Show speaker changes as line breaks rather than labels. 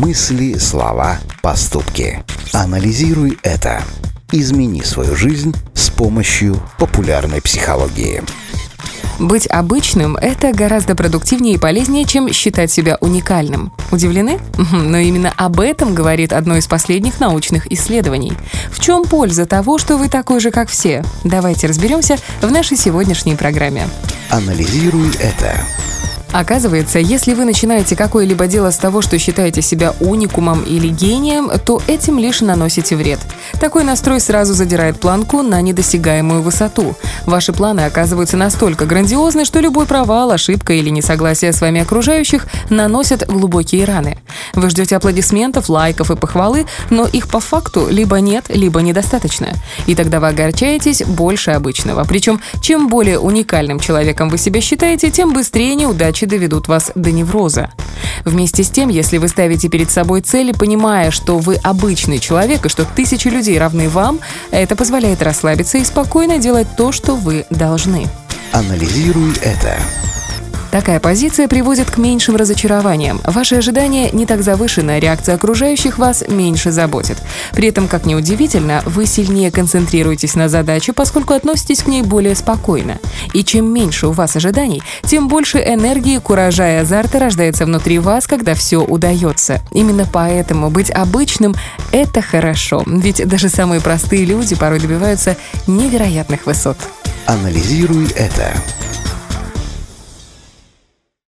Мысли, слова, поступки. Анализируй это. Измени свою жизнь с помощью популярной психологии.
Быть обычным – это гораздо продуктивнее и полезнее, чем считать себя уникальным. Удивлены? Но именно об этом говорит одно из последних научных исследований. В чем польза того, что вы такой же, как все? Давайте разберемся в нашей сегодняшней программе.
Анализируй это.
Оказывается, если вы начинаете какое-либо дело с того, что считаете себя уникумом или гением, то этим лишь наносите вред. Такой настрой сразу задирает планку на недосягаемую высоту. Ваши планы оказываются настолько грандиозны, что любой провал, ошибка или несогласие с вами окружающих наносят глубокие раны. Вы ждете аплодисментов, лайков и похвалы, но их по факту либо нет, либо недостаточно. И тогда вы огорчаетесь больше обычного. Причем, чем более уникальным человеком вы себя считаете, тем быстрее неудачи неудачи доведут вас до невроза. Вместе с тем, если вы ставите перед собой цели, понимая, что вы обычный человек и что тысячи людей равны вам, это позволяет расслабиться и спокойно делать то, что вы должны.
Анализируй это.
Такая позиция приводит к меньшим разочарованиям. Ваши ожидания не так завышены, а реакция окружающих вас меньше заботит. При этом, как ни удивительно, вы сильнее концентрируетесь на задаче, поскольку относитесь к ней более спокойно. И чем меньше у вас ожиданий, тем больше энергии, куража и азарта рождается внутри вас, когда все удается. Именно поэтому быть обычным — это хорошо, ведь даже самые простые люди порой добиваются невероятных высот.
Анализируй это.